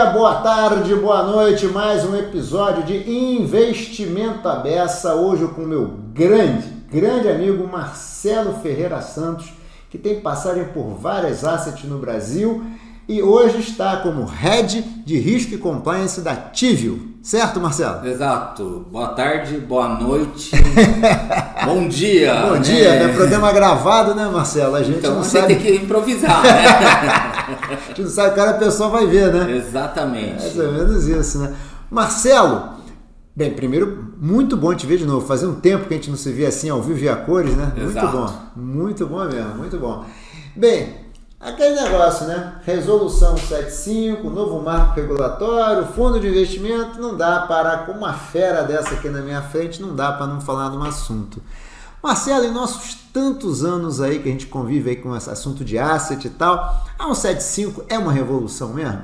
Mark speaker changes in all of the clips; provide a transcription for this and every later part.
Speaker 1: dia, boa tarde, boa noite. Mais um episódio de Investimento à Beça. Hoje com meu grande, grande amigo Marcelo Ferreira Santos, que tem passagem por várias assets no Brasil e hoje está como Head de Risco e Compliance da Tivio. Certo, Marcelo?
Speaker 2: Exato. Boa tarde, boa noite, bom dia.
Speaker 1: Bom né? dia, né? Programa gravado, né, Marcelo? A gente
Speaker 2: então
Speaker 1: não
Speaker 2: você
Speaker 1: sabe...
Speaker 2: tem que improvisar, né?
Speaker 1: a gente não sabe cada pessoa vai ver, né?
Speaker 2: Exatamente.
Speaker 1: É mais ou menos isso, né? Marcelo, bem, primeiro, muito bom te ver de novo. Fazia um tempo que a gente não se via assim ao vivo e a cores, né?
Speaker 2: Exato.
Speaker 1: Muito bom, muito bom mesmo, muito bom. Bem, Aquele negócio, né? Resolução 75, novo marco regulatório, fundo de investimento, não dá para, com uma fera dessa aqui na minha frente, não dá para não falar de um assunto. Marcelo, em nossos tantos anos aí que a gente convive aí com esse assunto de asset e tal, a 175 é uma revolução mesmo?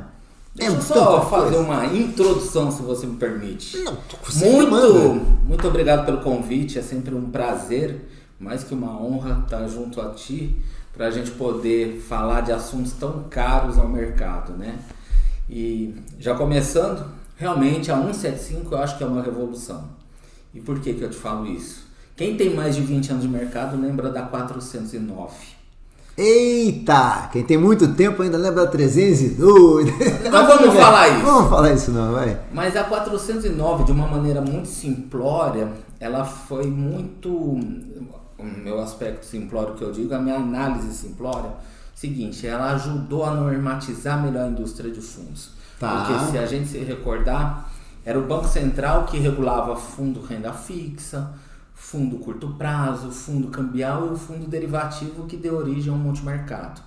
Speaker 2: Deixa é eu só fazer coisa. uma introdução, se você me permite.
Speaker 1: Não,
Speaker 2: muito, muito obrigado pelo convite, é sempre um prazer, mais que uma honra estar junto a ti para a gente poder falar de assuntos tão caros ao mercado, né? E já começando, realmente a 175 eu acho que é uma revolução. E por que, que eu te falo isso? Quem tem mais de 20 anos de mercado lembra da 409.
Speaker 1: Eita! Quem tem muito tempo ainda lembra da 302.
Speaker 2: Não vamos falar isso.
Speaker 1: Vamos falar isso não, vai.
Speaker 2: Mas a 409, de uma maneira muito simplória, ela foi muito o meu aspecto simplório que eu digo, a minha análise simplória, seguinte, ela ajudou a normatizar melhor a indústria de fundos.
Speaker 1: Tá.
Speaker 2: Porque se a gente se recordar, era o Banco Central que regulava fundo renda fixa, fundo curto prazo, fundo cambial e o fundo derivativo que deu origem ao multimercado.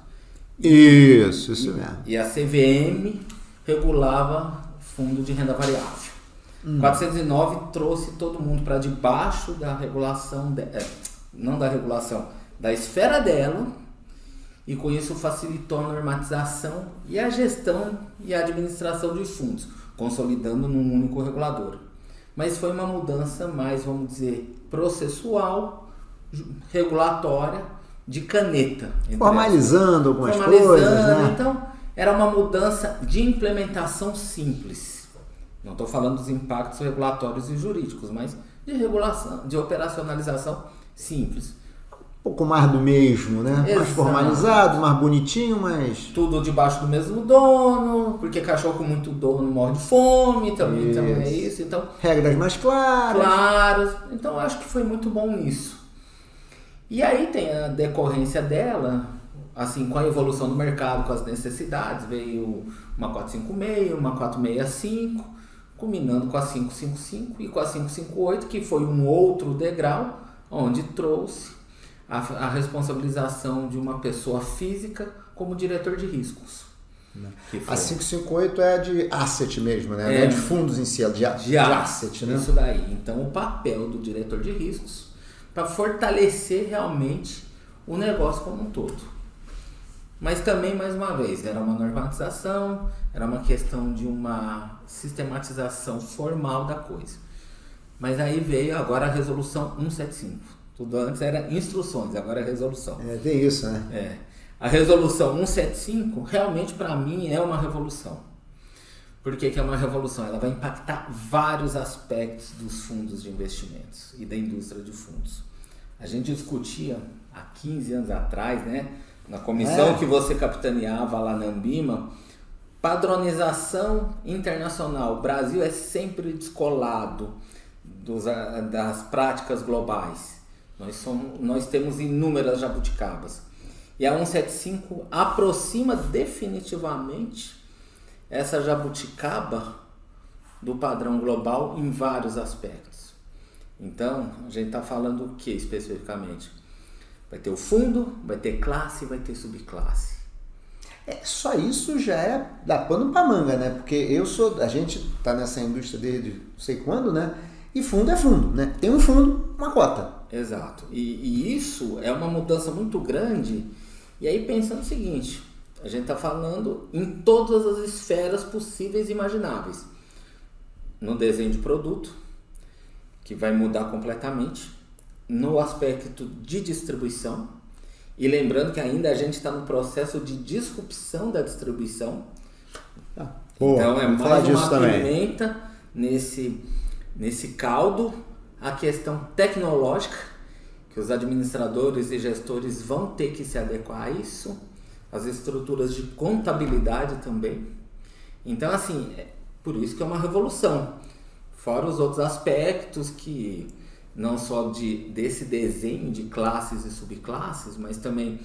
Speaker 1: Isso, isso mesmo.
Speaker 2: E a CVM regulava fundo de renda variável. Hum. 409 trouxe todo mundo para debaixo da regulação, de, é, não da regulação, da esfera dela, e com isso facilitou a normatização e a gestão e a administração de fundos, consolidando num único regulador. Mas foi uma mudança mais, vamos dizer, processual, regulatória, de caneta.
Speaker 1: Formalizando algumas Formalizando, coisas, né?
Speaker 2: Então, era uma mudança de implementação simples. Não estou falando dos impactos regulatórios e jurídicos, mas de regulação, de operacionalização simples.
Speaker 1: Um pouco mais do mesmo, né?
Speaker 2: Exato.
Speaker 1: Mais formalizado, mais bonitinho, mas.
Speaker 2: Tudo debaixo do mesmo dono, porque cachorro com muito dono morre de fome, também, então é isso. Então,
Speaker 1: Regras mais claras.
Speaker 2: Claras. Então eu acho que foi muito bom nisso. E aí tem a decorrência dela, assim, com a evolução do mercado, com as necessidades, veio uma 456, uma 465, culminando com a 555 e com a 558, que foi um outro degrau onde trouxe a, a responsabilização de uma pessoa física como diretor de riscos.
Speaker 1: A 558 é de asset mesmo, né? É, Não é de fundos em si, é de, de, de asset, né?
Speaker 2: Isso daí. Então, o papel do diretor de riscos para fortalecer realmente o negócio como um todo. Mas também, mais uma vez, era uma normatização, era uma questão de uma sistematização formal da coisa. Mas aí veio agora a resolução 175. Tudo antes era instruções, agora é resolução.
Speaker 1: É, tem isso, né?
Speaker 2: É. A resolução 175 realmente para mim é uma revolução. Por que, que é uma revolução? Ela vai impactar vários aspectos dos fundos de investimentos e da indústria de fundos. A gente discutia há 15 anos atrás, né, na comissão é. que você capitaneava lá na Ambima, padronização internacional. O Brasil é sempre descolado dos, das práticas globais. Nós, somos, nós temos inúmeras jabuticabas. E a 175 aproxima definitivamente essa jabuticaba do padrão global em vários aspectos. Então, a gente está falando o que especificamente? Vai ter o fundo, vai ter classe, vai ter subclasse.
Speaker 1: É, só isso já é dar pano para manga, né? Porque eu sou, a gente está nessa indústria desde não sei quando, né? E fundo é fundo, né? Tem um fundo, uma cota.
Speaker 2: Exato. E, e isso é uma mudança muito grande. E aí pensando o seguinte, a gente está falando em todas as esferas possíveis e imagináveis. No desenho de produto, que vai mudar completamente. No aspecto de distribuição. E lembrando que ainda a gente está no processo de disrupção da distribuição.
Speaker 1: Ah, Boa,
Speaker 2: então é mais uma
Speaker 1: também.
Speaker 2: pimenta nesse, nesse caldo. A questão tecnológica, que os administradores e gestores vão ter que se adequar a isso. As estruturas de contabilidade também. Então, assim, é por isso que é uma revolução. Fora os outros aspectos que não só de, desse desenho de classes e subclasses, mas também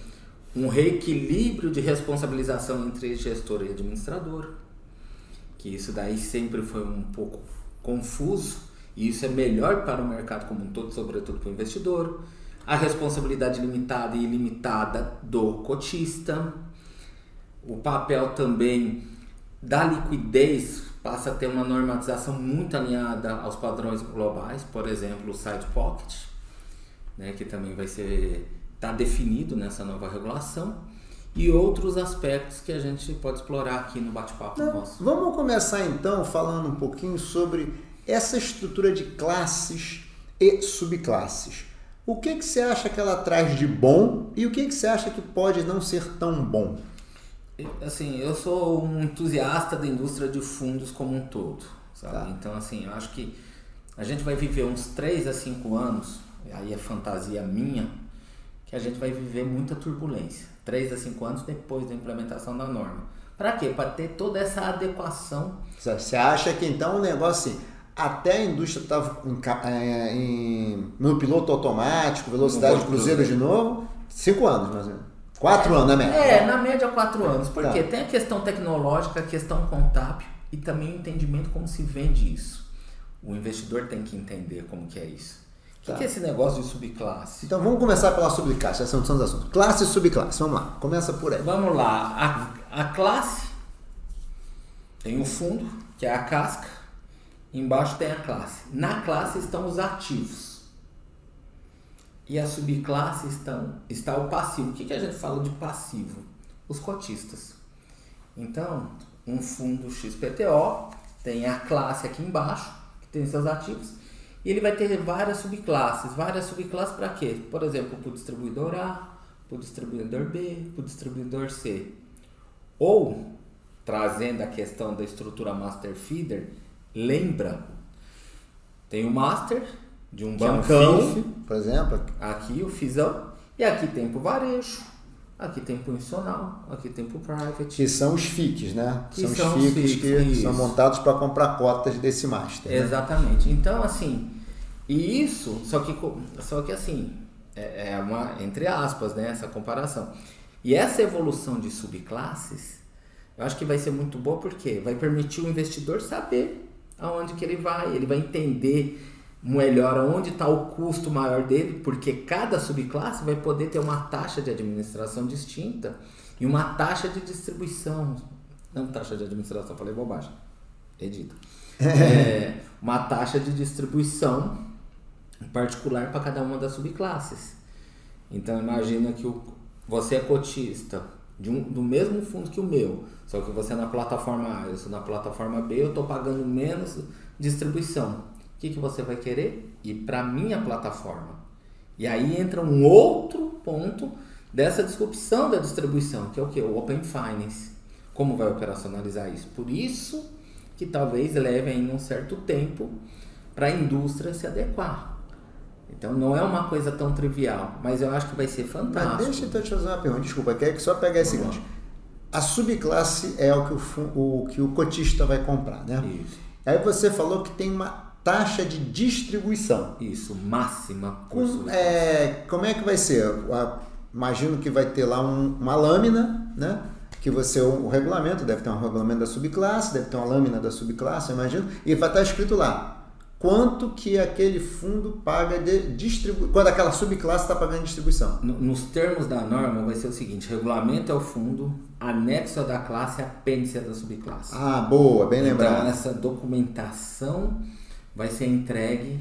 Speaker 2: um reequilíbrio de responsabilização entre gestor e administrador, que isso daí sempre foi um pouco confuso e isso é melhor para o mercado como um todo, sobretudo para o investidor. A responsabilidade limitada e ilimitada do cotista, o papel também da liquidez passa a ter uma normatização muito alinhada aos padrões globais, por exemplo, o side pocket, né, que também vai ser está definido nessa nova regulação e outros aspectos que a gente pode explorar aqui no bate-papo nosso.
Speaker 1: Vamos começar então falando um pouquinho sobre essa estrutura de classes e subclasses. O que, que você acha que ela traz de bom e o que, que você acha que pode não ser tão bom?
Speaker 2: Assim, eu sou um entusiasta da indústria de fundos como um todo, sabe? Tá. Então, assim, eu acho que a gente vai viver uns 3 a 5 anos, aí é fantasia minha, que a gente vai viver muita turbulência. 3 a 5 anos depois da implementação da norma. Para quê? Para ter toda essa adequação.
Speaker 1: Você acha que então o negócio assim, até a indústria estava é, no piloto automático, velocidade de cruzeiro de novo, 5 anos mais ou menos. Quatro
Speaker 2: é,
Speaker 1: anos, na média?
Speaker 2: É, na média quatro anos. Porque tá. tem a questão tecnológica, a questão contábil e também o entendimento como se vende isso. O investidor tem que entender como que é isso. O tá. que, é esse negócio de subclasse?
Speaker 1: Então vamos começar pela subclasse, esses são os assuntos. Classe e subclasse, vamos lá, começa por aí.
Speaker 2: Vamos lá, a, a classe tem o fundo, que é a casca, embaixo tem a classe. Na classe estão os ativos e a subclasse estão, está o passivo. O que, que a gente fala de passivo? Os cotistas. Então, um fundo XPTO tem a classe aqui embaixo, que tem seus ativos, e ele vai ter várias subclasses. Várias subclasses para quê? Por exemplo, para o distribuidor A, para o distribuidor B, para o distribuidor C. Ou, trazendo a questão da estrutura master feeder, lembra, tem o master, de um bancão, é um FIF,
Speaker 1: por exemplo.
Speaker 2: Aqui o FISão. E aqui tem para o varejo. Aqui tem para o institucional, aqui tem para o private.
Speaker 1: Que são os FICs, né? Que são, são os FICs, que isso. são montados para comprar cotas desse master.
Speaker 2: Né? Exatamente. Então, assim, e isso, só que, só que assim, é, é uma, entre aspas, né, essa comparação. E essa evolução de subclasses, eu acho que vai ser muito boa porque vai permitir o investidor saber aonde que ele vai, ele vai entender melhor onde está o custo maior dele, porque cada subclasse vai poder ter uma taxa de administração distinta e uma taxa de distribuição. Não taxa de administração, falei bobagem. Edita. É, uma taxa de distribuição particular para cada uma das subclasses. Então imagina que o, você é cotista um, do mesmo fundo que o meu, só que você é na plataforma A, eu sou na plataforma B, eu estou pagando menos distribuição que, que você vai querer? Ir para minha plataforma. E aí entra um outro ponto dessa disrupção da distribuição, que é o que? O Open Finance. Como vai operacionalizar isso? Por isso que talvez leve ainda um certo tempo para a indústria se adequar. Então não é uma coisa tão trivial, mas eu acho que vai ser fantástico.
Speaker 1: Mas deixa eu te fazer uma pergunta, desculpa, quer que só pegar esse gancho. A subclasse é o que o, o, que o cotista vai comprar, né?
Speaker 2: Isso.
Speaker 1: Aí você falou que tem uma taxa de distribuição.
Speaker 2: Isso, máxima
Speaker 1: Com, é, Como é que vai ser? Imagino que vai ter lá um, uma lâmina, né? Que você, o, o, regulamento, deve ter um regulamento da subclasse, deve ter uma lâmina da subclasse, imagino, e vai estar escrito lá quanto que aquele fundo paga de distribuição, quando aquela subclasse está pagando distribuição.
Speaker 2: Nos termos da norma vai ser o seguinte, regulamento é o fundo, anexo da classe, apêndice é da subclasse.
Speaker 1: Ah, boa, bem lembrado.
Speaker 2: Então essa documentação vai ser entregue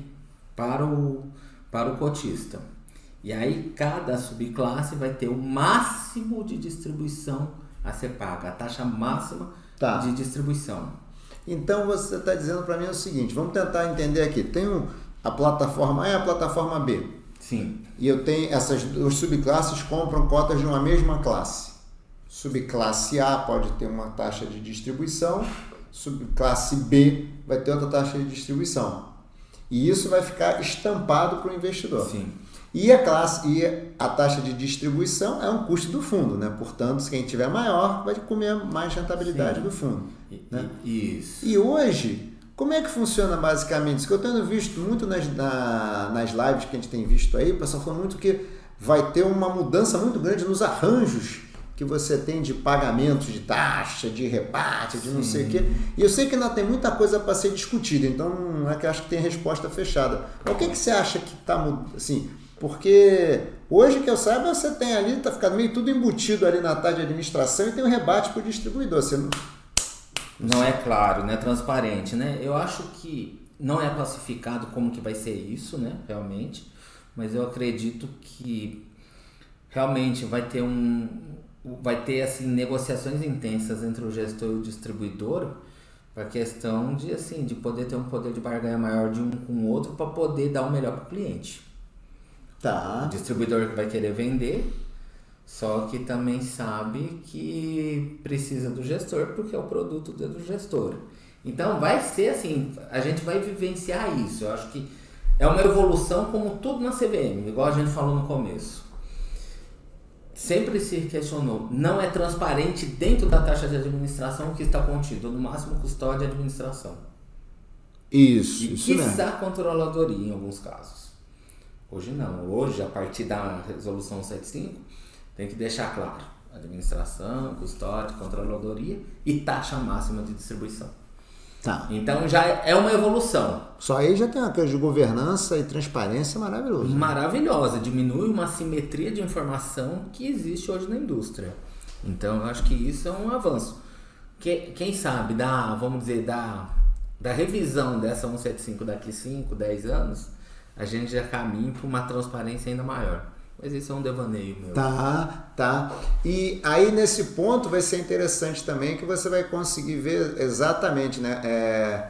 Speaker 2: para o, para o cotista. E aí cada subclasse vai ter o máximo de distribuição a ser paga, a taxa máxima tá. de distribuição.
Speaker 1: Então você está dizendo para mim o seguinte, vamos tentar entender aqui. Tem um, a plataforma A e a plataforma B.
Speaker 2: Sim.
Speaker 1: E eu tenho essas duas subclasses compram cotas de uma mesma classe. Subclasse A pode ter uma taxa de distribuição subclasse B vai ter outra taxa de distribuição. E isso vai ficar estampado para o investidor.
Speaker 2: Sim.
Speaker 1: E a classe e a taxa de distribuição é um custo do fundo, né? Portanto, quem tiver maior vai comer mais rentabilidade
Speaker 2: Sim.
Speaker 1: do fundo.
Speaker 2: E-
Speaker 1: né?
Speaker 2: Isso.
Speaker 1: E hoje, como é que funciona basicamente? Isso que eu tenho visto muito nas, na- nas lives que a gente tem visto aí, o pessoal falando muito que vai ter uma mudança muito grande nos arranjos que você tem de pagamentos de taxa, de rebate, de não sei o quê. E eu sei que ainda tem muita coisa para ser discutida, então não é que eu acho que tem resposta fechada. Mas o que, que você acha que está mudando? Assim, porque hoje que eu saiba, você tem ali, está ficando meio tudo embutido ali na taxa de administração e tem um rebate para o distribuidor. Você não,
Speaker 2: Não é claro, não é transparente, né? Eu acho que não é pacificado como que vai ser isso, né? Realmente. Mas eu acredito que realmente vai ter um vai ter assim negociações intensas entre o gestor e o distribuidor para questão de assim de poder ter um poder de barganha maior de um com o outro para poder dar o melhor para o cliente.
Speaker 1: Tá.
Speaker 2: O distribuidor que vai querer vender, só que também sabe que precisa do gestor porque é o produto do gestor. Então vai ser assim, a gente vai vivenciar isso. Eu acho que é uma evolução como tudo na CVM, igual a gente falou no começo. Sempre se questionou, não é transparente dentro da taxa de administração o que está contido, no máximo custódia e administração.
Speaker 1: Isso,
Speaker 2: E
Speaker 1: isso
Speaker 2: controladoria em alguns casos. Hoje não. Hoje, a partir da resolução 75, tem que deixar claro. Administração, custódia, controladoria e taxa máxima de distribuição.
Speaker 1: Tá.
Speaker 2: Então já é uma evolução
Speaker 1: Só aí já tem uma coisa de governança e transparência maravilhoso.
Speaker 2: maravilhosa, diminui uma simetria de informação que existe hoje na indústria. Então eu acho que isso é um avanço. Que- Quem sabe, da, vamos dizer, da, da revisão dessa 175 daqui 5, 10 anos, a gente já caminha para uma transparência ainda maior. Mas isso é um devaneio meu.
Speaker 1: Tá, tá. E aí nesse ponto vai ser interessante também que você vai conseguir ver exatamente, né? É,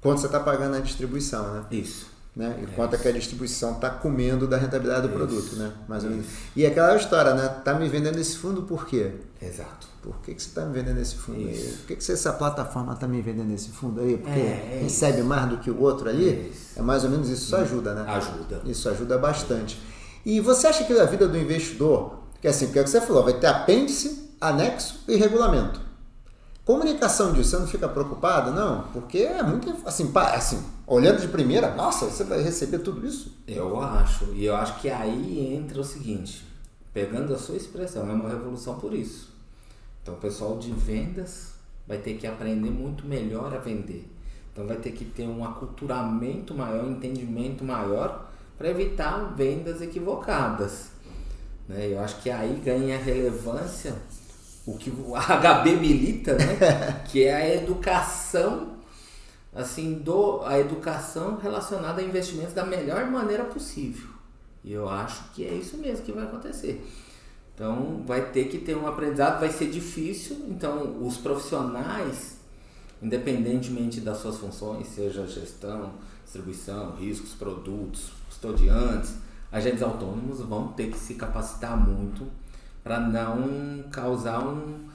Speaker 1: quanto você está pagando na distribuição, né?
Speaker 2: Isso.
Speaker 1: Né? E quanto é que a distribuição está comendo da rentabilidade do
Speaker 2: Isso.
Speaker 1: produto, né? Mais ou menos. E aquela história, né? Tá me vendendo esse fundo por quê?
Speaker 2: Exato.
Speaker 1: Por que, que você está me vendendo esse fundo aí?
Speaker 2: Isso.
Speaker 1: Por que, que essa plataforma está me vendendo esse fundo aí? Porque
Speaker 2: É, é
Speaker 1: recebe mais do que o outro ali?
Speaker 2: Isso.
Speaker 1: É mais ou menos isso, isso ajuda, né?
Speaker 2: Ajuda.
Speaker 1: Isso ajuda bastante. E você acha que a vida do investidor, que é assim, porque é o que você falou, vai ter apêndice, anexo e regulamento. Comunicação disso, você não fica preocupado? Não, porque é muito assim, assim, olhando de primeira, nossa, você vai receber tudo isso?
Speaker 2: Eu acho. E eu acho que aí entra o seguinte, pegando a sua expressão, é uma revolução por isso. Então o pessoal de vendas vai ter que aprender muito melhor a vender. Então vai ter que ter um aculturamento maior, um entendimento maior para evitar vendas equivocadas. Né? Eu acho que aí ganha relevância o que o HB milita, né? que é a educação assim a educação relacionada a investimentos da melhor maneira possível. E eu acho que é isso mesmo que vai acontecer. Então vai ter que ter um aprendizado, vai ser difícil. Então os profissionais, independentemente das suas funções, seja gestão, distribuição, riscos, produtos, custodiantes, agentes autônomos, vão ter que se capacitar muito para não causar um,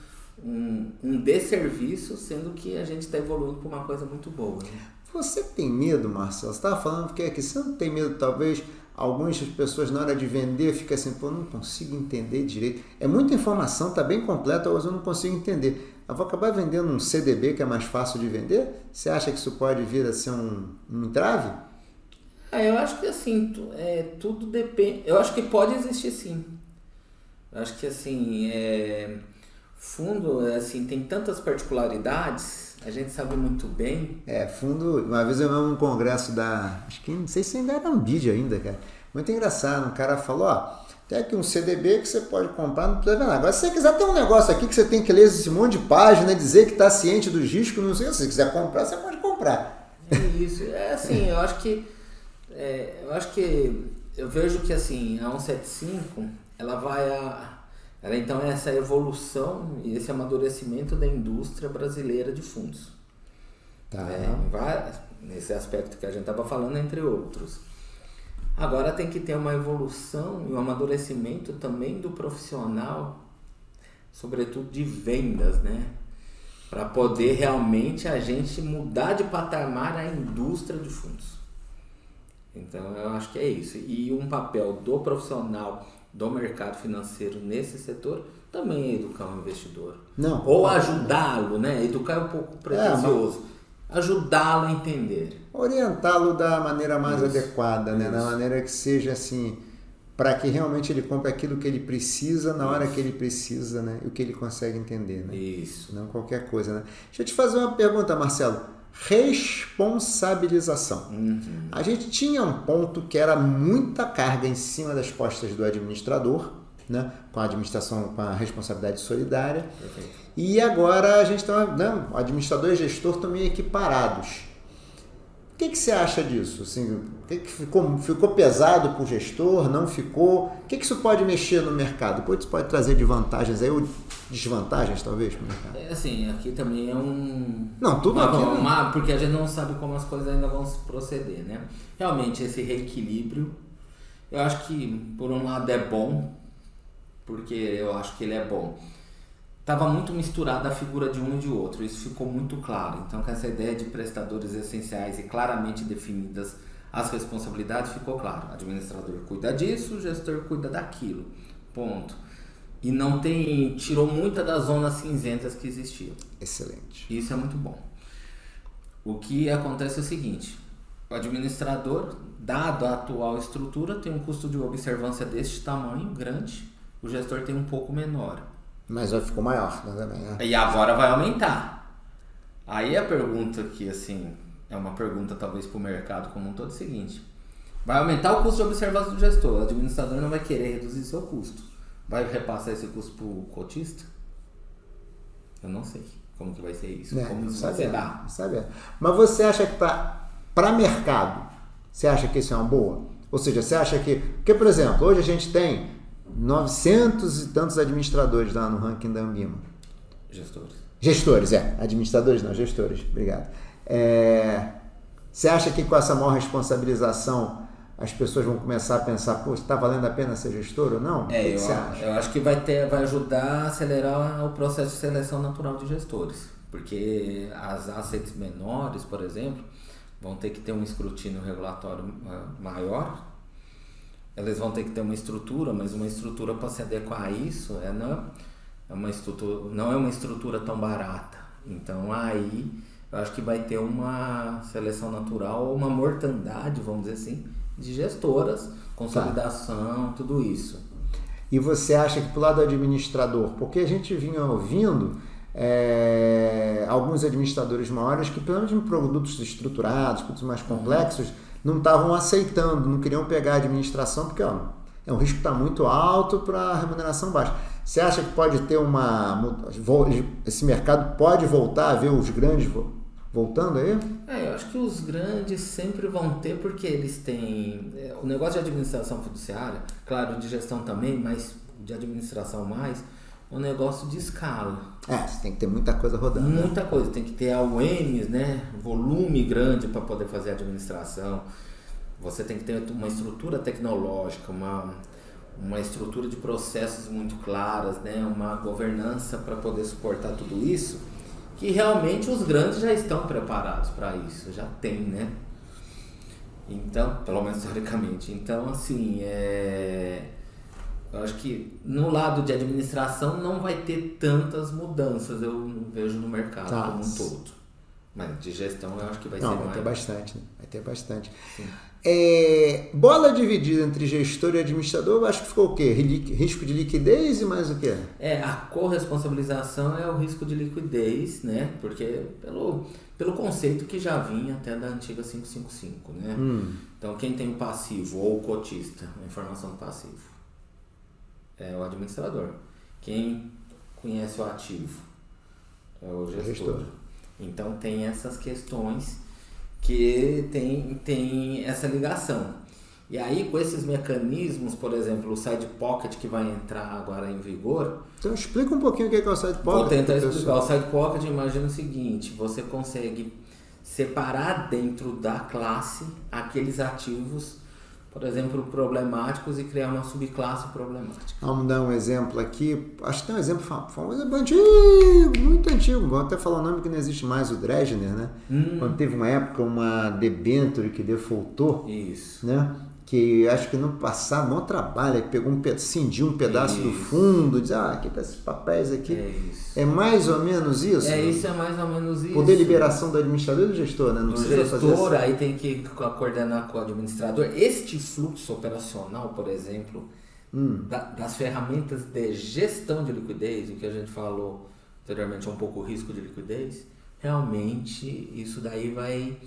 Speaker 2: um, um desserviço, sendo que a gente está evoluindo para uma coisa muito boa. Né?
Speaker 1: Você tem medo, Marcelo? Você estava falando que aqui você não tem medo, talvez algumas pessoas na hora de vender ficam assim, pô, não consigo entender direito. É muita informação, tá bem completa, mas eu não consigo entender. Eu vou acabar vendendo um CDB que é mais fácil de vender? Você acha que isso pode vir a ser um, um entrave?
Speaker 2: Ah, eu acho que assim, é, tudo depende. Eu acho que pode existir sim. Eu acho que assim, é, fundo assim, tem tantas particularidades, a gente sabe muito bem.
Speaker 1: É, fundo. Uma vez eu vi um congresso da. Acho que não sei se ainda era Ambídia ainda, cara. Muito engraçado. Um cara falou, ó. Tem aqui um CDB que você pode comprar, não precisa ver nada. Agora, se você quiser ter um negócio aqui que você tem que ler esse monte de página, dizer que está ciente dos riscos, não sei, se você quiser comprar, você pode comprar.
Speaker 2: É isso. É assim, eu acho que. é, eu acho que. Eu vejo que assim, a 175, ela vai a. Ela então é essa evolução e esse amadurecimento da indústria brasileira de fundos.
Speaker 1: Tá.
Speaker 2: É, nesse aspecto que a gente estava falando, entre outros. Agora tem que ter uma evolução e um amadurecimento também do profissional, sobretudo de vendas, né? para poder realmente a gente mudar de patamar a indústria de fundos. Então eu acho que é isso. E um papel do profissional do mercado financeiro nesse setor também é educar o investidor.
Speaker 1: Não.
Speaker 2: Ou ajudá-lo, né? Educar é um pouco pretensioso. É, ajudá-lo a entender.
Speaker 1: Orientá-lo da maneira mais isso. adequada, né? Isso. Da maneira que seja assim, para que realmente ele compre aquilo que ele precisa na hora que ele precisa, né? E o que ele consegue entender, né?
Speaker 2: Isso.
Speaker 1: Não qualquer coisa, né? Deixa eu te fazer uma pergunta, Marcelo. Responsabilização.
Speaker 2: Uhum.
Speaker 1: A gente tinha um ponto que era muita carga em cima das costas do administrador, né? com a administração, com a responsabilidade solidária.
Speaker 2: Perfeito.
Speaker 1: E agora a gente está, né? o administrador e gestor estão meio equiparados. O que, que você acha disso? Assim, o que, que ficou, ficou pesado para o gestor? Não ficou? O que, que isso pode mexer no mercado? Depois isso pode trazer de vantagens aí, ou desvantagens talvez para o mercado?
Speaker 2: É assim, aqui também é um.
Speaker 1: Não, tudo
Speaker 2: uma,
Speaker 1: aqui. né?
Speaker 2: uma, porque a gente não sabe como as coisas ainda vão se proceder, né? Realmente esse reequilíbrio, eu acho que por um lado é bom, porque eu acho que ele é bom estava muito misturada a figura de um e de outro, isso ficou muito claro. Então, com essa ideia de prestadores essenciais e claramente definidas as responsabilidades, ficou claro. Administrador cuida disso, o gestor cuida daquilo. Ponto. E não tem. tirou muita das zonas cinzentas que existiam.
Speaker 1: Excelente.
Speaker 2: Isso é muito bom. O que acontece é o seguinte: o administrador, dado a atual estrutura, tem um custo de observância deste tamanho, grande, o gestor tem um pouco menor.
Speaker 1: Mas já ficou maior né, também, né?
Speaker 2: E agora vai aumentar. Aí a pergunta que, assim, é uma pergunta talvez para o mercado como um todo é o seguinte. Vai aumentar o custo de observação do gestor. O administrador não vai querer reduzir seu custo. Vai repassar esse custo para o cotista? Eu não sei como que vai ser isso.
Speaker 1: É,
Speaker 2: como isso
Speaker 1: sabe,
Speaker 2: vai ser dar.
Speaker 1: Mas você acha que para mercado, você acha que isso é uma boa? Ou seja, você acha que... Porque, por exemplo, hoje a gente tem 900 e tantos administradores lá no ranking da Ambima.
Speaker 2: Gestores.
Speaker 1: Gestores, é. Administradores não, gestores. Obrigado. É, você acha que com essa maior responsabilização as pessoas vão começar a pensar, pô, está valendo a pena ser gestor ou não?
Speaker 2: É,
Speaker 1: o que
Speaker 2: eu,
Speaker 1: você acha?
Speaker 2: eu acho que vai, ter, vai ajudar a acelerar o processo de seleção natural de gestores. Porque as assets menores, por exemplo, vão ter que ter um escrutínio regulatório ah, maior eles vão ter que ter uma estrutura, mas uma estrutura para se adequar a isso é não é uma estrutura, não é uma estrutura tão barata. Então aí eu acho que vai ter uma seleção natural, uma mortandade, vamos dizer assim, de gestoras, consolidação, tá. tudo isso.
Speaker 1: E você acha que pro lado do administrador, porque a gente vinha ouvindo é, alguns administradores maiores que, pelo menos em produtos estruturados, produtos mais complexos, não estavam aceitando, não queriam pegar a administração, porque ó, é um risco que está muito alto para remuneração baixa. Você acha que pode ter uma. Esse mercado pode voltar a ver os grandes voltando aí?
Speaker 2: É, eu acho que os grandes sempre vão ter, porque eles têm. É, o negócio de administração fiduciária, claro, de gestão também, mas de administração mais, um negócio de escala.
Speaker 1: É, você tem que ter muita coisa rodando.
Speaker 2: Né? Muita coisa, tem que ter AUMs, né? Volume grande para poder fazer a administração. Você tem que ter uma estrutura tecnológica, uma, uma estrutura de processos muito claras, né? Uma governança para poder suportar tudo isso, que realmente os grandes já estão preparados para isso, já tem, né? Então, pelo menos teoricamente. Então, assim, é eu acho que no lado de administração não vai ter tantas mudanças, eu vejo no mercado tá. como um todo. Mas de gestão eu acho que vai
Speaker 1: não,
Speaker 2: ser
Speaker 1: vai
Speaker 2: mais.
Speaker 1: Ter bastante, né? Vai ter bastante. É, bola dividida entre gestor e administrador, eu acho que ficou o quê? Risco de liquidez e mais o quê?
Speaker 2: É, a corresponsabilização é o risco de liquidez, né? Porque pelo, pelo conceito que já vinha até da antiga 555, né?
Speaker 1: Hum.
Speaker 2: Então quem tem o passivo ou o cotista, a informação do passivo é o administrador. Quem conhece o ativo é o gestor. gestor. Então tem essas questões que tem, tem essa ligação. E aí, com esses mecanismos, por exemplo, o side pocket que vai entrar agora em vigor.
Speaker 1: Então, explica um pouquinho o que é o side pocket.
Speaker 2: Vou tentar explicar. O side pocket, imagina o seguinte: você consegue separar dentro da classe aqueles ativos por exemplo, problemáticos e criar uma subclasse problemática.
Speaker 1: Vamos dar um exemplo aqui. Acho que tem um exemplo famoso, antigo, muito antigo. Vou até falar o nome que não existe mais, o Dresdner, né? Hum. Quando teve uma época, uma debenture que defaultou.
Speaker 2: Isso.
Speaker 1: Né? Que acho que no passado, não trabalha, que pegou um cindiu um pedaço isso. do fundo, diz, ah, aqui tá esses papéis aqui.
Speaker 2: É,
Speaker 1: é, mais ou menos isso?
Speaker 2: É, isso é mais ou menos isso.
Speaker 1: Por deliberação do administrador e do gestor, né?
Speaker 2: Não do gestor, aí tem que coordenar com o administrador. Este fluxo operacional, por exemplo, hum. da, das ferramentas de gestão de liquidez, o que a gente falou anteriormente, é um pouco o risco de liquidez, realmente isso daí vai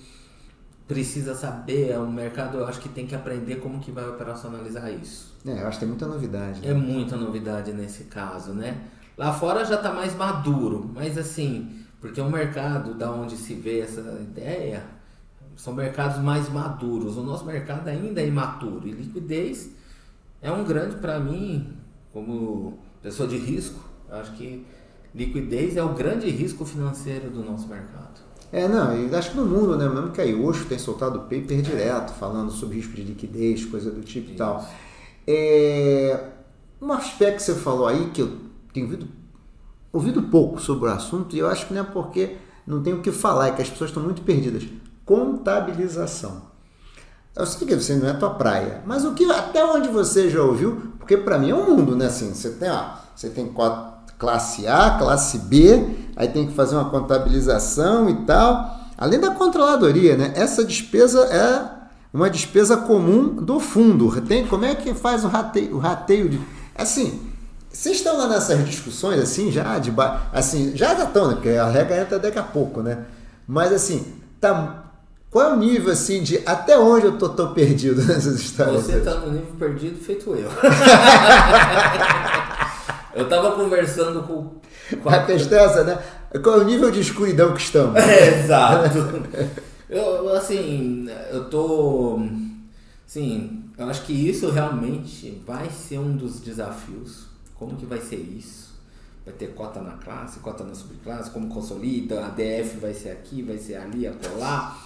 Speaker 2: precisa saber, é um mercado, eu acho que tem que aprender como que vai operacionalizar isso.
Speaker 1: É, eu acho que tem muita novidade.
Speaker 2: Né? É muita novidade nesse caso, né? Lá fora já está mais maduro, mas assim, porque é um mercado da onde se vê essa ideia, são mercados mais maduros. O nosso mercado ainda é imaturo e liquidez é um grande para mim, como pessoa de risco, acho que liquidez é o grande risco financeiro do nosso mercado.
Speaker 1: É, não, e acho que no mundo, né? Mesmo que a Iosho tem soltado paper direto, falando sobre risco de liquidez, coisa do tipo e tal. É, um aspecto que você falou aí, que eu tenho ouvido, ouvido pouco sobre o assunto, e eu acho que não é porque não tem o que falar, é que as pessoas estão muito perdidas. Contabilização. Eu sei que você não é tua praia, mas o que até onde você já ouviu, porque para mim é um mundo, né? Assim, você tem, ó, você tem quatro classe A, classe B, aí tem que fazer uma contabilização e tal. Além da controladoria, né? Essa despesa é uma despesa comum do fundo. Tem, como é que faz o rateio, o rateio de. Assim, vocês estão lá nessas discussões assim, já de assim, já já estão, né? Porque a regra entra daqui a pouco, né? Mas assim, tá. Qual é o nível assim de até onde eu tô, tô perdido nessas histórias?
Speaker 2: Você tá no nível perdido feito eu. Eu tava conversando com.
Speaker 1: com a testessa, né? Qual é o nível de escuridão que estamos?
Speaker 2: É, exato. eu, assim, eu tô. Sim, eu acho que isso realmente vai ser um dos desafios. Como que vai ser isso? Vai ter cota na classe, cota na subclasse, como consolida, a DF vai ser aqui, vai ser ali, acolá.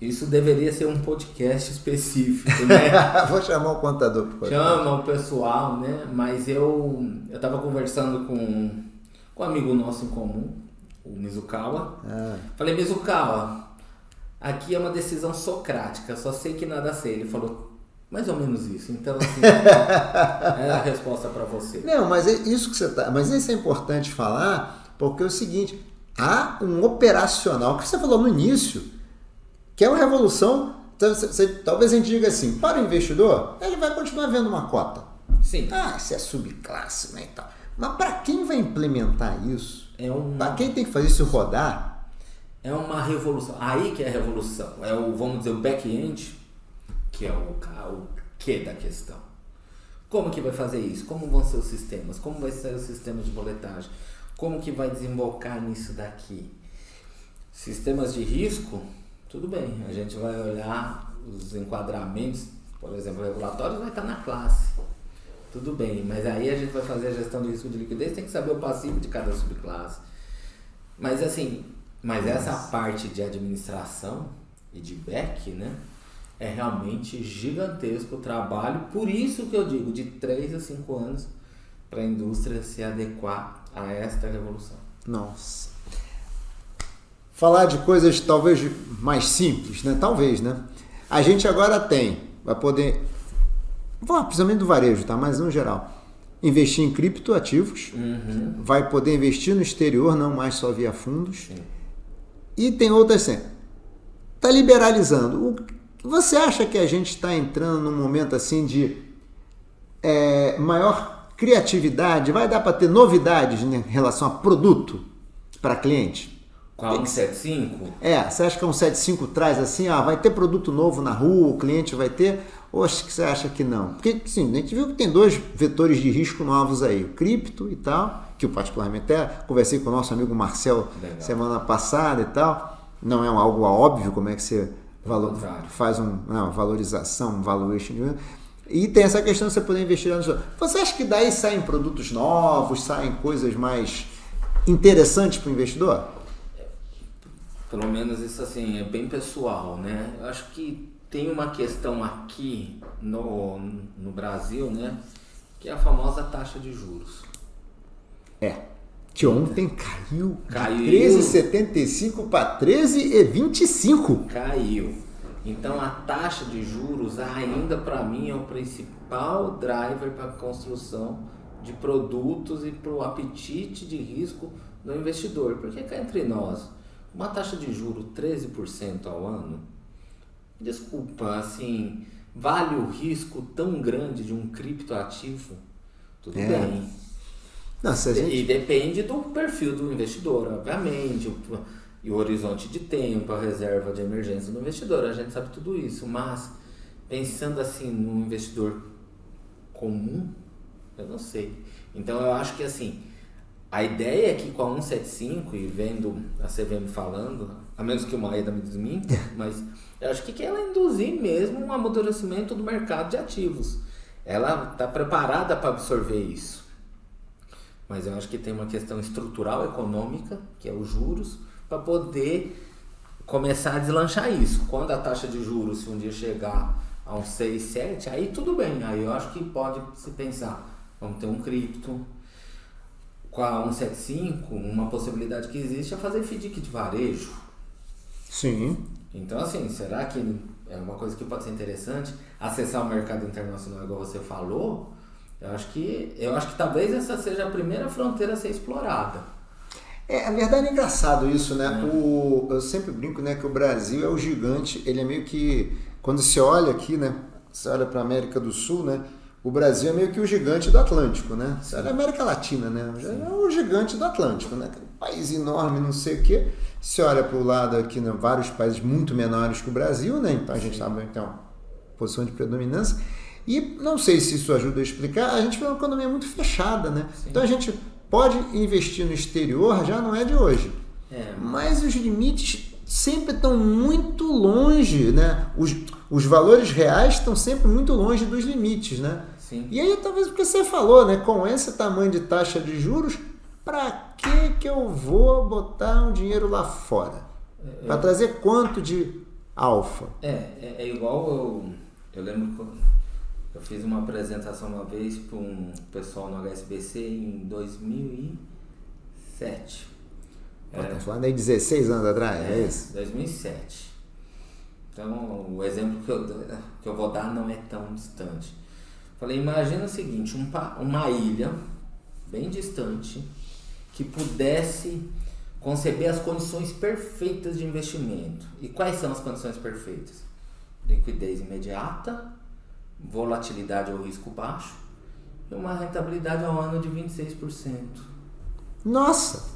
Speaker 2: Isso deveria ser um podcast específico, né?
Speaker 1: Vou chamar o contador.
Speaker 2: Chama o pessoal, né? Mas eu eu tava conversando com, com um amigo nosso em comum, o Mizukawa. Ah. Falei, Mizukawa, aqui é uma decisão socrática, só sei que nada sei. Ele falou, mais ou menos isso. Então, assim, é a resposta para você.
Speaker 1: Não, mas é isso que você tá. Mas isso é importante falar, porque é o seguinte: há um operacional que você falou no início que é uma revolução. Então, talvez a gente diga assim, para o investidor, ele vai continuar vendo uma cota.
Speaker 2: Sim.
Speaker 1: Ah, isso é subclasse, né, e tal. Mas para quem vai implementar isso?
Speaker 2: É um...
Speaker 1: Para quem tem que fazer isso rodar?
Speaker 2: É uma revolução. Aí que é a revolução. É o, vamos dizer, o back-end, que é o, o que da questão. Como que vai fazer isso? Como vão ser os sistemas? Como vai ser o sistema de boletagem? Como que vai desembocar nisso daqui? Sistemas de risco, tudo bem, a gente vai olhar os enquadramentos, por exemplo, regulatórios vai estar na classe. Tudo bem, mas aí a gente vai fazer a gestão de risco de liquidez, tem que saber o passivo de cada subclasse. Mas assim, mas essa parte de administração e de back, né? É realmente gigantesco o trabalho, por isso que eu digo, de 3 a 5 anos para a indústria se adequar a esta revolução.
Speaker 1: Nossa falar de coisas talvez mais simples, né? Talvez, né? A gente agora tem, vai poder, vou principalmente do varejo, tá? Mas no geral, investir em criptoativos, uhum. vai poder investir no exterior, não mais só via fundos. Sim. E tem outras assim, tá liberalizando. O, você acha que a gente está entrando num momento assim de é, maior criatividade? Vai dar para ter novidades em relação a produto para cliente?
Speaker 2: Com a 175?
Speaker 1: É, você acha que a 175 traz assim, ah, vai ter produto novo na rua, o cliente vai ter? Ou acho que você acha que não? Porque, sim, a gente viu que tem dois vetores de risco novos aí, o cripto e tal, que eu particularmente até conversei com o nosso amigo Marcel Legal. semana passada e tal. Não é algo óbvio como é que você valor, faz um, uma valorização, um valuation. E tem essa questão de você poder investir no Você acha que daí saem produtos novos, saem coisas mais interessantes para o investidor?
Speaker 2: Pelo menos isso assim, é bem pessoal, né? Eu acho que tem uma questão aqui no, no Brasil, né? Que é a famosa taxa de juros.
Speaker 1: É. Que ontem caiu,
Speaker 2: Caiu.
Speaker 1: de 13,75 para 13,25.
Speaker 2: Caiu. Então a taxa de juros ainda para mim é o principal driver para a construção de produtos e para o apetite de risco do investidor. Porque cá entre nós, uma taxa de juro 13% ao ano, desculpa, assim, vale o risco tão grande de um criptoativo? Tudo
Speaker 1: É.
Speaker 2: bem.
Speaker 1: Não, gente...
Speaker 2: E depende do perfil do investidor, obviamente, o, e o horizonte de tempo, a reserva de emergência do investidor, a gente sabe tudo isso, mas pensando assim no investidor comum, eu não sei. Então eu acho que assim, a ideia é que com a 175 e vendo a CVM falando, a menos que o Maeda me desminta, mas eu acho que que ela induzir mesmo um amadurecimento do mercado de ativos. Ela está preparada para absorver isso. Mas eu acho que tem uma questão estrutural econômica, que é os juros, para poder começar a deslanchar isso. Quando a taxa de juros, se um dia chegar a uns 6, 7, aí tudo bem. Aí eu acho que pode se pensar, vamos ter um cripto. Com a 175, uma possibilidade que existe é fazer FDIC de varejo.
Speaker 1: Sim.
Speaker 2: Então, assim, será que é uma coisa que pode ser interessante acessar o mercado internacional, igual você falou? Eu acho que, eu acho que talvez essa seja a primeira fronteira a ser explorada.
Speaker 1: É, a verdade é engraçado isso, né? O, eu sempre brinco, né, que o Brasil é o gigante, ele é meio que quando se olha aqui, né, você olha para a América do Sul, né, o Brasil é meio que o gigante do Atlântico, né? Olha a América Latina, né? É o gigante do Atlântico, né? Aquele país enorme, não sei o quê. Se olha para o lado aqui, né, vários países muito menores que o Brasil, né? Então a gente sabe então posição de predominância. E não sei se isso ajuda a explicar, a gente vê uma economia muito fechada, né? Então a gente pode investir no exterior, já não é de hoje.
Speaker 2: É,
Speaker 1: Mas os limites sempre estão muito longe, né? Os, os valores reais estão sempre muito longe dos limites, né?
Speaker 2: Sim.
Speaker 1: E aí talvez o que você falou, né? Com esse tamanho de taxa de juros, para que que eu vou botar um dinheiro lá fora? Para trazer quanto de alfa?
Speaker 2: É, é, é igual eu. Eu lembro que eu- fiz uma apresentação uma vez para um pessoal no HSBC em 2007.
Speaker 1: Pô, Tá falando aí 16 anos atrás, é,
Speaker 2: É,
Speaker 1: isso?
Speaker 2: 2007. Então, o exemplo que eu, que eu vou dar não é tão distante. Falei, imagina o seguinte, um, uma ilha bem distante que pudesse conceber as condições perfeitas de investimento. E quais são as condições perfeitas? Liquidez imediata, volatilidade ou risco baixo e uma rentabilidade ao ano de 26%.
Speaker 1: Nossa!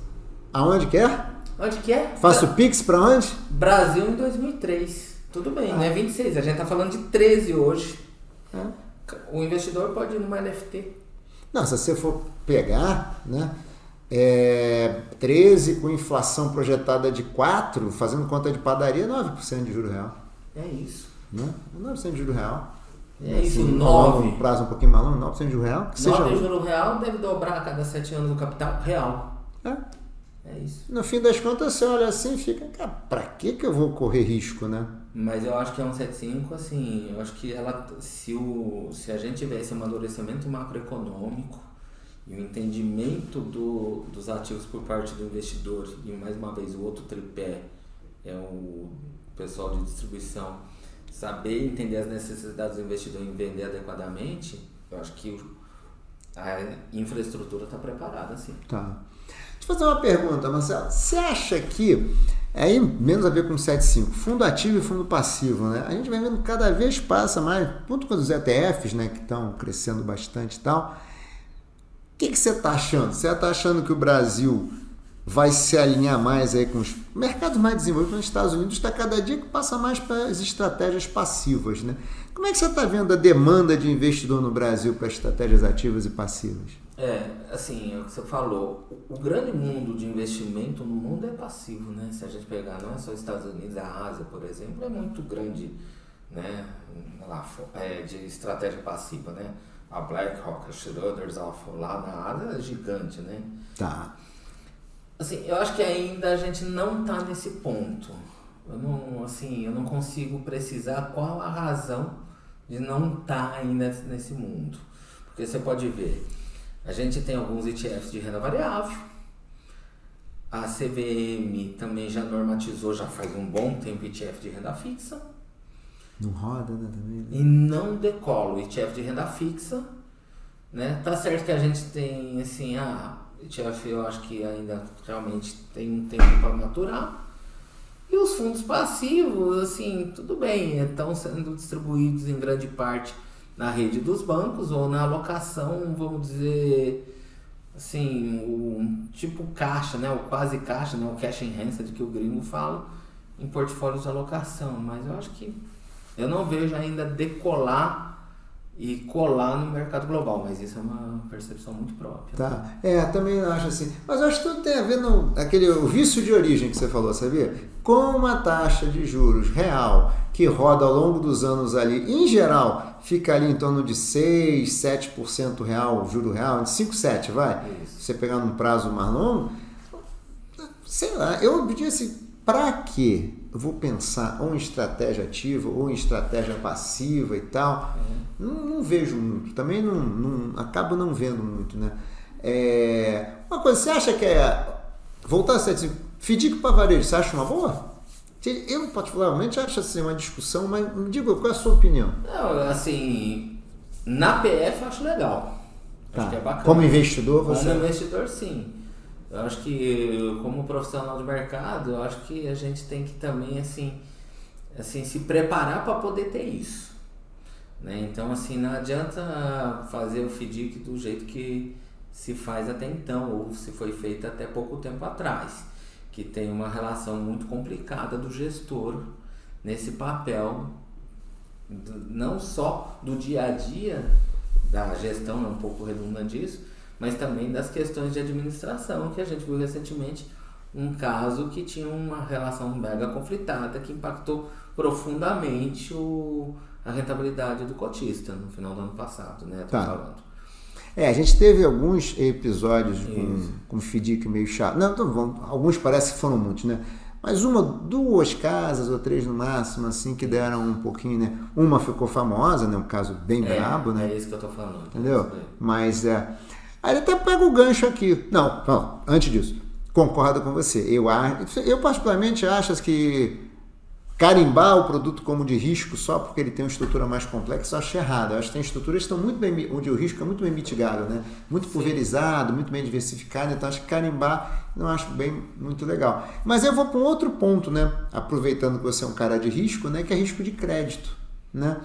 Speaker 1: Aonde que é?
Speaker 2: Onde que é?
Speaker 1: Faço Pix para onde?
Speaker 2: Brasil em 2003. Tudo bem, não é 26. A gente tá falando de 13 hoje. O investidor pode ir numa NFT.
Speaker 1: Não, se você for pegar, né? É, 13 com inflação projetada de 4, fazendo conta de padaria, 9% de juro real.
Speaker 2: É isso.
Speaker 1: Né? 9% de juro real.
Speaker 2: É isso,
Speaker 1: Assim,
Speaker 2: 9.
Speaker 1: Um prazo um pouquinho mais longo, 9% de juro real. Que seja
Speaker 2: 9 juro real deve dobrar a cada 7 anos o capital real.
Speaker 1: É.
Speaker 2: É isso.
Speaker 1: No fim das contas, você olha assim e fica, cara, pra que, que eu vou correr risco, né?
Speaker 2: Mas eu acho que é um 75, assim, eu acho que ela, se, o, se a gente tivesse um amadurecimento macroeconômico e o entendimento do, dos ativos por parte do investidor, e mais uma vez o outro tripé é o pessoal de distribuição, saber entender as necessidades do investidor e vender adequadamente, eu acho que a infraestrutura está preparada, sim.
Speaker 1: Tá. Deixa eu fazer uma pergunta, Marcelo. Você acha que, aí menos a ver com 75, fundo ativo e fundo passivo, né? A gente vai vendo cada vez passa mais, junto com os ETFs, né, que estão crescendo bastante e tal. O que, que você está achando? Você está achando que o Brasil vai se alinhar mais aí com os mercados mais desenvolvidos nos Estados Unidos? Está cada dia que passa mais para as estratégias passivas, né? Como é que você está vendo a demanda de investidor no Brasil para estratégias ativas e passivas?
Speaker 2: É, assim, é o que você falou. O o grande mundo de investimento no mundo é passivo, né? Se a gente pegar, não é só os Estados Unidos, a Ásia, por exemplo, é muito grande, né? Lá, é, de estratégia passiva, né? A BlackRock, a Schroders, a lá na Ásia é gigante, né?
Speaker 1: Tá.
Speaker 2: Assim, eu acho que ainda a gente não está nesse ponto. Eu não, assim, eu não consigo precisar qual a razão de não estar tá ainda nesse mundo. Porque você pode ver, a gente tem alguns ETFs de renda variável, a CVM também já normatizou, já faz um bom tempo ETF de renda fixa.
Speaker 1: Não roda, né, também. Né?
Speaker 2: E não decola o ETF de renda fixa, né? Tá certo que a gente tem, assim, a ETF eu acho que ainda realmente tem um tempo para maturar. E os fundos passivos, assim, tudo bem, estão sendo distribuídos em grande parte na rede dos bancos ou na alocação, vamos dizer, assim, o tipo caixa, né, o quase caixa, né, o cash enhanced que o gringo fala, em portfólios de alocação, mas eu acho que eu não vejo ainda decolar e colar no mercado global, mas isso é uma percepção muito própria.
Speaker 1: Tá. tá? É, também acho assim. Mas acho que tudo tem a ver no aquele o vício de origem que você falou, sabia? com uma taxa de juros real que roda ao longo dos anos ali, em geral, fica ali em torno de 6, 7% real, juro real, de 5, 7, vai. Isso. Você pegar num prazo mais longo, sei lá, eu pedi assim, para que eu vou pensar ou em estratégia ativa ou em estratégia passiva e tal? É. Não, não, vejo muito, também não, não, acabo não vendo muito, né? É, uma coisa, você acha que é voltar a ser assim, Fidico para varejo, você acha uma boa? Eu, particularmente, acho assim uma discussão, mas me diga qual é a sua opinião.
Speaker 2: Não, assim, na PF eu acho legal.
Speaker 1: Tá. Acho que é bacana. Como investidor, você.
Speaker 2: Como investidor, sim. Eu acho que, como profissional de mercado, eu acho que a gente tem que também, assim, assim se preparar para poder ter isso. Né? Então, assim, não adianta fazer o FDIC do jeito que se faz até então, ou se foi feito até pouco tempo atrás que tem uma relação muito complicada do gestor nesse papel não só do dia a dia da gestão, é um pouco redundante isso, mas também das questões de administração, que a gente viu recentemente um caso que tinha uma relação mega conflitada que impactou profundamente o, a rentabilidade do cotista no final do ano passado, né? Tô tá. falando.
Speaker 1: É, a gente teve alguns episódios Isso. com, com FDIC meio chato. Não, então, alguns parece que foram muitos, né? Mas uma, duas casas ou três no máximo, assim, que deram um pouquinho, né? Uma ficou famosa, né? Um caso bem é, brabo, né?
Speaker 2: É isso que eu tô falando.
Speaker 1: Entendeu? Mas é. Aí até pega o gancho aqui. Não, não antes disso, concordo com você. Eu, eu particularmente acho que carimbar o produto como de risco só porque ele tem uma estrutura mais complexa, eu acho errado. Eu acho que tem estruturas que estão muito bem, onde o risco é muito bem mitigado, né? muito pulverizado, muito bem diversificado, então acho que carimbar não acho bem muito legal. Mas eu vou para um outro ponto, né? aproveitando que você é um cara de risco, né? que é risco de crédito. Né?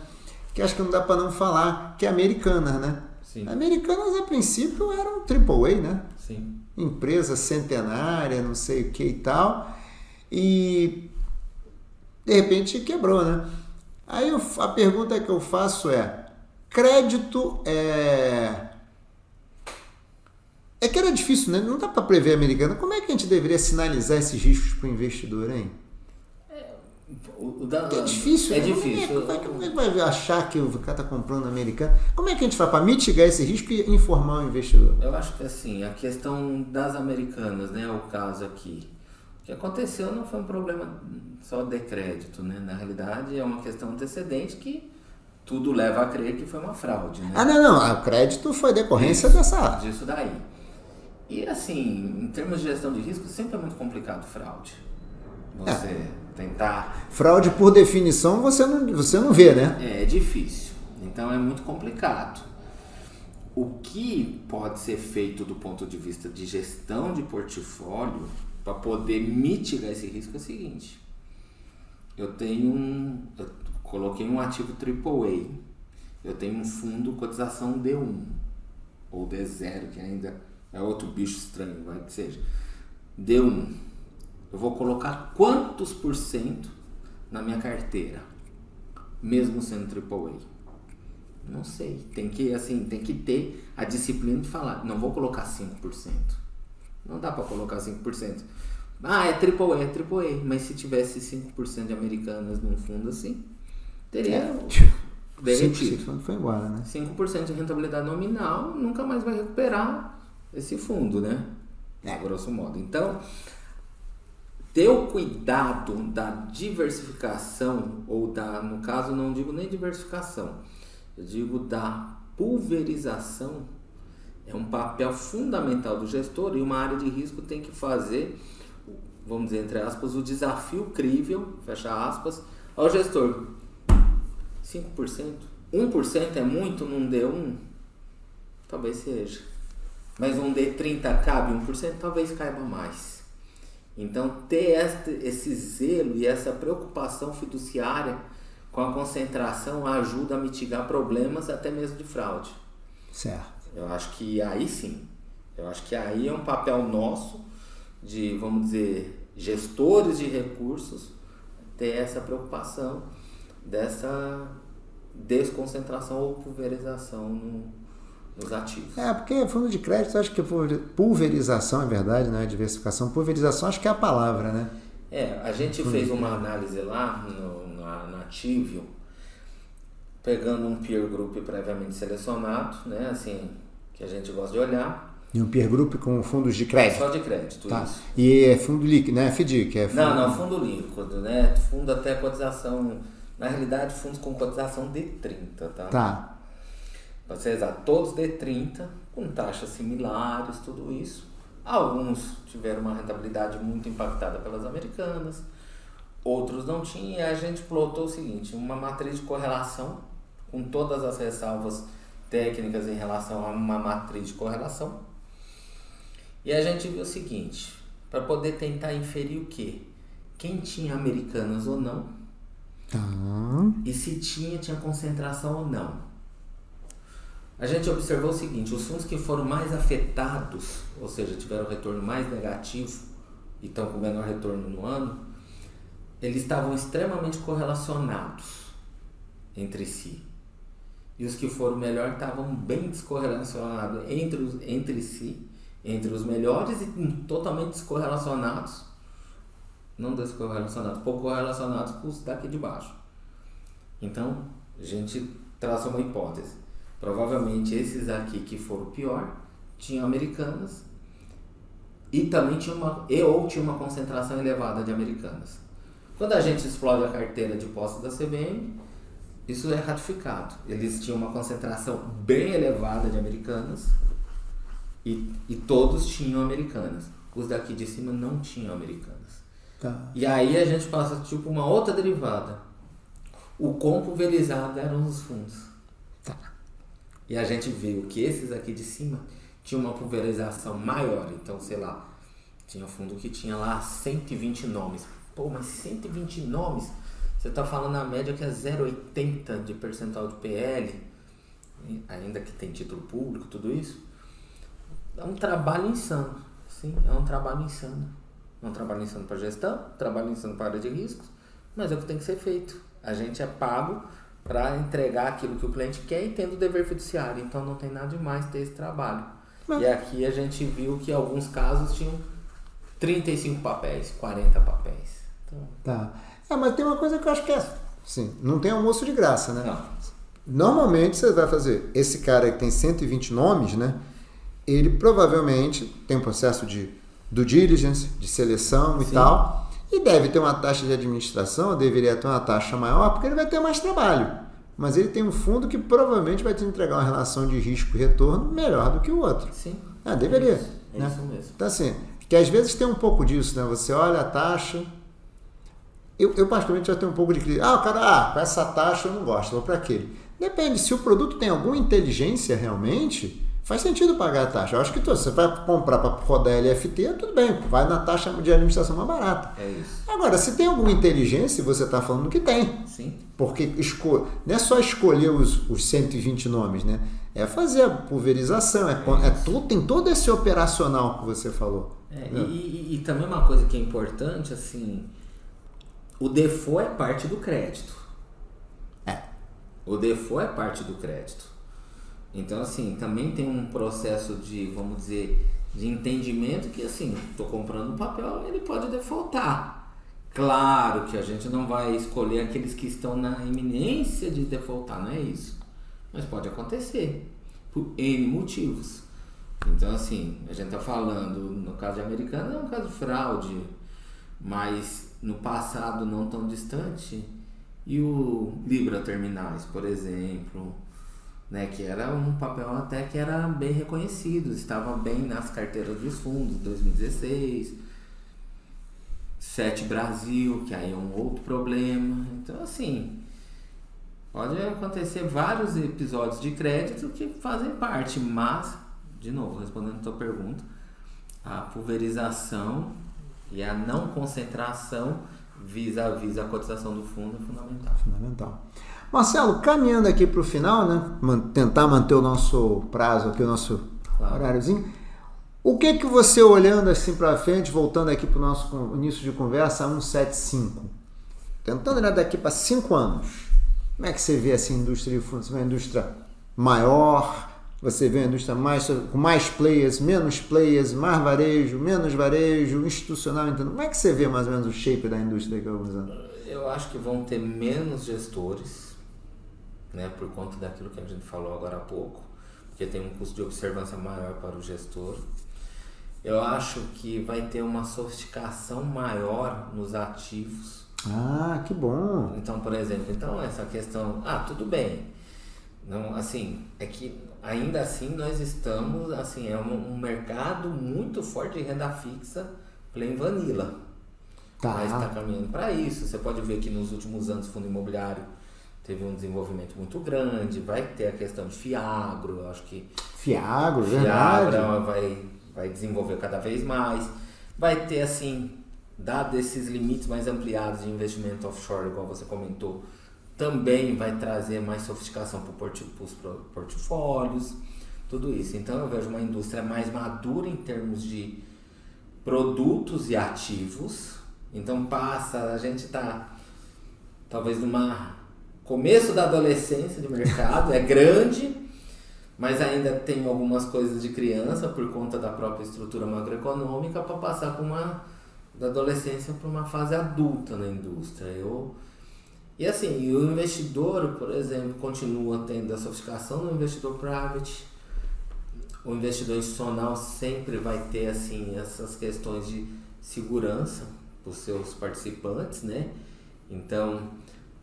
Speaker 1: Que acho que não dá para não falar, que é americana, né? Sim. Americanas, a princípio, eram AAA, né?
Speaker 2: Sim.
Speaker 1: Empresa centenária, não sei o que e tal. E de repente quebrou, né? Aí eu, a pergunta que eu faço é: crédito é. É que era difícil, né? Não dá para prever americana. Como é que a gente deveria sinalizar esses riscos para o investidor, hein? O, o da, é difícil.
Speaker 2: É né? difícil.
Speaker 1: Como é, como é, que vai achar que o cara está comprando americano? Como é que a gente faz para mitigar esse risco e informar o investidor?
Speaker 2: Eu acho que assim, a questão das americanas, né, o caso aqui. O que aconteceu não foi um problema só de crédito, né? Na realidade é uma questão antecedente que tudo leva a crer que foi uma fraude, né?
Speaker 1: Ah, não, não. O crédito foi decorrência Isso, dessa.
Speaker 2: Disso daí. E assim, em termos de gestão de risco, sempre é muito complicado fraude. Você. É tentar.
Speaker 1: Fraude, por definição, você não, você não vê, né?
Speaker 2: É, é difícil. Então é muito complicado. O que pode ser feito do ponto de vista de gestão de portfólio para poder mitigar esse risco é o seguinte: eu tenho um. Eu coloquei um ativo AAA, eu tenho um fundo cotização D1 ou D0, que ainda é outro bicho estranho, vai que seja. D1 eu vou colocar quantos por cento na minha carteira, mesmo sendo AAA? Não sei. Tem que, assim, tem que ter a disciplina de falar, não vou colocar 5%. Não dá para colocar 5%. Ah, é AAA, é AAA. Mas se tivesse 5% de americanas num fundo assim, teria é,
Speaker 1: derretido. 5% foi embora, né?
Speaker 2: 5% de rentabilidade nominal nunca mais vai recuperar esse fundo, né? É. grosso modo. Então, ter o cuidado da diversificação, ou da, no caso, não digo nem diversificação, eu digo da pulverização, é um papel fundamental do gestor e uma área de risco tem que fazer, vamos dizer, entre aspas, o desafio crível, fecha aspas, ao gestor. 5%? 1% é muito num D1? Talvez seja. Mas um D30 cabe 1%? Talvez caiba mais. Então, ter este, esse zelo e essa preocupação fiduciária com a concentração ajuda a mitigar problemas até mesmo de fraude.
Speaker 1: Certo.
Speaker 2: Eu acho que aí sim. Eu acho que aí é um papel nosso de, vamos dizer, gestores de recursos ter essa preocupação dessa desconcentração ou pulverização no, nos ativos.
Speaker 1: É, porque fundo de crédito, acho que pulverização é verdade, né? Diversificação, pulverização acho que é a palavra, né?
Speaker 2: É, a gente fez uma análise lá no, na, na Tivio, pegando um peer group previamente selecionado, né? Assim, que a gente gosta de olhar.
Speaker 1: E um peer group com fundos de crédito?
Speaker 2: Só de crédito,
Speaker 1: tá.
Speaker 2: isso.
Speaker 1: E é fundo líquido, né? FDIC, é
Speaker 2: fundo... Não, não, fundo líquido, né? Fundo até cotização, na realidade, fundos com cotização de 30, tá?
Speaker 1: Tá
Speaker 2: para ser exato, todos D30, com taxas similares, tudo isso. Alguns tiveram uma rentabilidade muito impactada pelas americanas, outros não tinham, e a gente plotou o seguinte, uma matriz de correlação, com todas as ressalvas técnicas em relação a uma matriz de correlação. E a gente viu o seguinte, para poder tentar inferir o que? Quem tinha americanas ou não,
Speaker 1: tá.
Speaker 2: e se tinha, tinha concentração ou não a gente observou o seguinte: os fundos que foram mais afetados, ou seja, tiveram retorno mais negativo e estão com menor retorno no ano, eles estavam extremamente correlacionados entre si. E os que foram melhor estavam bem descorrelacionados entre, os, entre si, entre os melhores e totalmente descorrelacionados. Não descorrelacionados, pouco correlacionados com os daqui de baixo. Então, a gente traça uma hipótese Provavelmente esses aqui que foram pior tinham americanas e também tinha uma e ou tinha uma concentração elevada de americanas. Quando a gente explode a carteira de posse da CBM, isso é ratificado. Eles tinham uma concentração bem elevada de americanas e, e todos tinham americanas. Os daqui de cima não tinham americanas.
Speaker 1: Tá.
Speaker 2: E aí a gente passa tipo uma outra derivada. O quão pulverizado eram os fundos. E a gente viu que esses aqui de cima tinham uma pulverização maior. Então, sei lá, tinha fundo que tinha lá 120 nomes. Pô, mas 120 nomes? Você está falando na média que é 0,80 de percentual de PL, ainda que tem título público, tudo isso. É um trabalho insano. Sim, é um trabalho insano. É um trabalho insano para gestão, trabalho insano para área de riscos, mas é o que tem que ser feito. A gente é pago para entregar aquilo que o cliente quer e tendo o dever fiduciário. Então não tem nada demais ter esse trabalho. Mas... E aqui a gente viu que alguns casos tinham 35 papéis, 40 papéis. Então...
Speaker 1: Tá. É, mas tem uma coisa que eu acho que é. Sim, não tem almoço de graça, né?
Speaker 2: Não.
Speaker 1: Normalmente você vai fazer. Esse cara que tem 120 nomes, né? Ele provavelmente tem um processo de due diligence, de seleção Sim. e tal e deve ter uma taxa de administração, deveria ter uma taxa maior, porque ele vai ter mais trabalho. Mas ele tem um fundo que provavelmente vai te entregar uma relação de risco e retorno melhor do que o outro.
Speaker 2: Sim.
Speaker 1: Ah, deveria. É
Speaker 2: isso, é
Speaker 1: né?
Speaker 2: isso mesmo.
Speaker 1: Então, assim, que às vezes tem um pouco disso, né? Você olha a taxa. Eu, eu particularmente já tenho um pouco de crise. Ah, o cara, ah, com essa taxa eu não gosto, vou para aquele. Depende, se o produto tem alguma inteligência realmente, faz sentido pagar a taxa. Eu acho que tu, você vai comprar para rodar LFT, tudo bem, vai na taxa de administração mais barata.
Speaker 2: É isso.
Speaker 1: Agora, se tem alguma inteligência, você está falando que tem.
Speaker 2: Sim.
Speaker 1: Porque esco... não é só escolher os, os 120 nomes, né? É fazer a pulverização, é, é, é tudo, tem todo esse operacional que você falou.
Speaker 2: É, e, e, e, também uma coisa que é importante, assim, o default é parte do crédito.
Speaker 1: É.
Speaker 2: O default é parte do crédito. Então, assim, também tem um processo de, vamos dizer, de entendimento que, assim, estou comprando um papel, ele pode defaultar. Claro que a gente não vai escolher aqueles que estão na iminência de defaultar, não é isso. Mas pode acontecer, por N motivos. Então, assim, a gente está falando, no caso de americano, é um caso de fraude, mas no passado não tão distante, e o Libra Terminais, por exemplo, né, que era um papel até que era bem reconhecido, estava bem nas carteiras dos fundos, 2016. Sete Brasil, que aí é um outro problema. Então, assim, pode acontecer vários episódios de crédito que fazem parte, mas, de novo, respondendo a tua pergunta, a pulverização e a não concentração vis-a-vis a cotização do fundo é fundamental.
Speaker 1: Fundamental. Marcelo, caminhando aqui para o final, né? Tentar manter o nosso prazo aqui, o nosso claro. horáriozinho. O que que você olhando assim para frente, voltando aqui para o nosso início de conversa, 175, tentando olhar daqui para cinco anos, como é que você vê essa indústria de fundos? Uma indústria maior, você vê a indústria mais, com mais players, menos players, mais varejo, menos varejo, institucional. Então, como é que você vê mais ou menos o shape da indústria daqui a alguns anos?
Speaker 2: Eu acho que vão ter menos gestores, né, por conta daquilo que a gente falou agora há pouco, porque tem um custo de observância maior para o gestor. Eu acho que vai ter uma sofisticação maior nos ativos.
Speaker 1: Ah, que bom!
Speaker 2: Então, por exemplo, então essa questão, ah, tudo bem. Não, assim, é que ainda assim nós estamos, assim, é um, um mercado muito forte de renda fixa plain vanilla. Tá. Mas está caminhando para isso. Você pode ver que nos últimos anos o fundo imobiliário teve um desenvolvimento muito grande, vai ter a questão de Fiagro, eu acho que
Speaker 1: Fiagro,
Speaker 2: Fiagro
Speaker 1: verdade.
Speaker 2: vai vai desenvolver cada vez mais, vai ter assim, dado esses limites mais ampliados de investimento offshore, igual você comentou, também vai trazer mais sofisticação para os portfólios, tudo isso. Então eu vejo uma indústria mais madura em termos de produtos e ativos. Então passa, a gente está talvez numa começo da adolescência de mercado, é grande, mas ainda tem algumas coisas de criança por conta da própria estrutura macroeconômica para passar com uma da adolescência para uma fase adulta na indústria. Eu e assim, o investidor, por exemplo, continua tendo a sofisticação do investidor private. O investidor institucional sempre vai ter assim essas questões de segurança para os seus participantes, né? Então,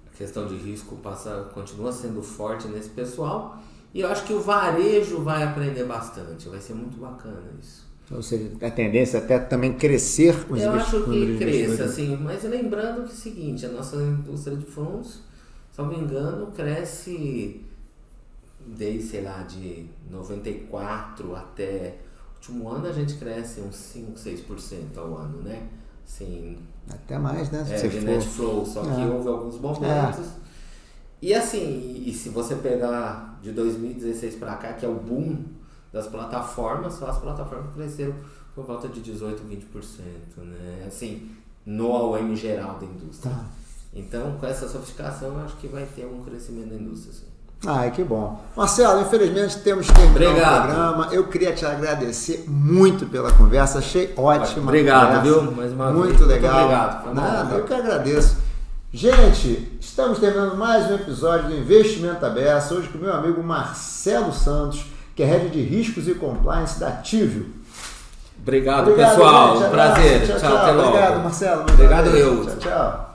Speaker 2: a questão de risco passa, continua sendo forte nesse pessoal. E eu acho que o varejo vai aprender bastante, vai ser muito bacana isso.
Speaker 1: Ou seja, a tendência até também crescer
Speaker 2: com os Eu acho que cresça, assim, mas lembrando que é o seguinte, a nossa indústria de fundos, se não me engano, cresce desde, sei lá, de 94 até o último ano a gente cresce uns 5, 6% ao ano, né? Assim,
Speaker 1: até mais, né?
Speaker 2: Se é, de for... net flow, só que é. houve alguns momentos. É. E assim, e se você pegar de 2016 para cá, que é o boom das plataformas, só as plataformas cresceram por volta de 18, 20%, né? Assim, no AOM geral da indústria. Tá. Então, com essa sofisticação, acho que vai ter um crescimento da indústria. Sim.
Speaker 1: Ai, que bom. Marcelo, infelizmente temos que terminar Obrigado. o programa. Eu queria te agradecer muito pela conversa. Achei ótima.
Speaker 2: Obrigado, viu? Mais uma
Speaker 1: muito
Speaker 2: vez.
Speaker 1: legal.
Speaker 2: Muito obrigado.
Speaker 1: Nada, eu que agradeço. Gente, estamos terminando mais um episódio do Investimento Aberto. Hoje com meu amigo Marcelo Santos que é head de riscos e compliance da Tivio.
Speaker 2: Obrigado, Obrigado pessoal. Gente, Prazer.
Speaker 1: Tchau, tchau, tchau, até logo. Obrigado, Marcelo.
Speaker 2: Obrigado, eu.
Speaker 1: Tchau, tchau.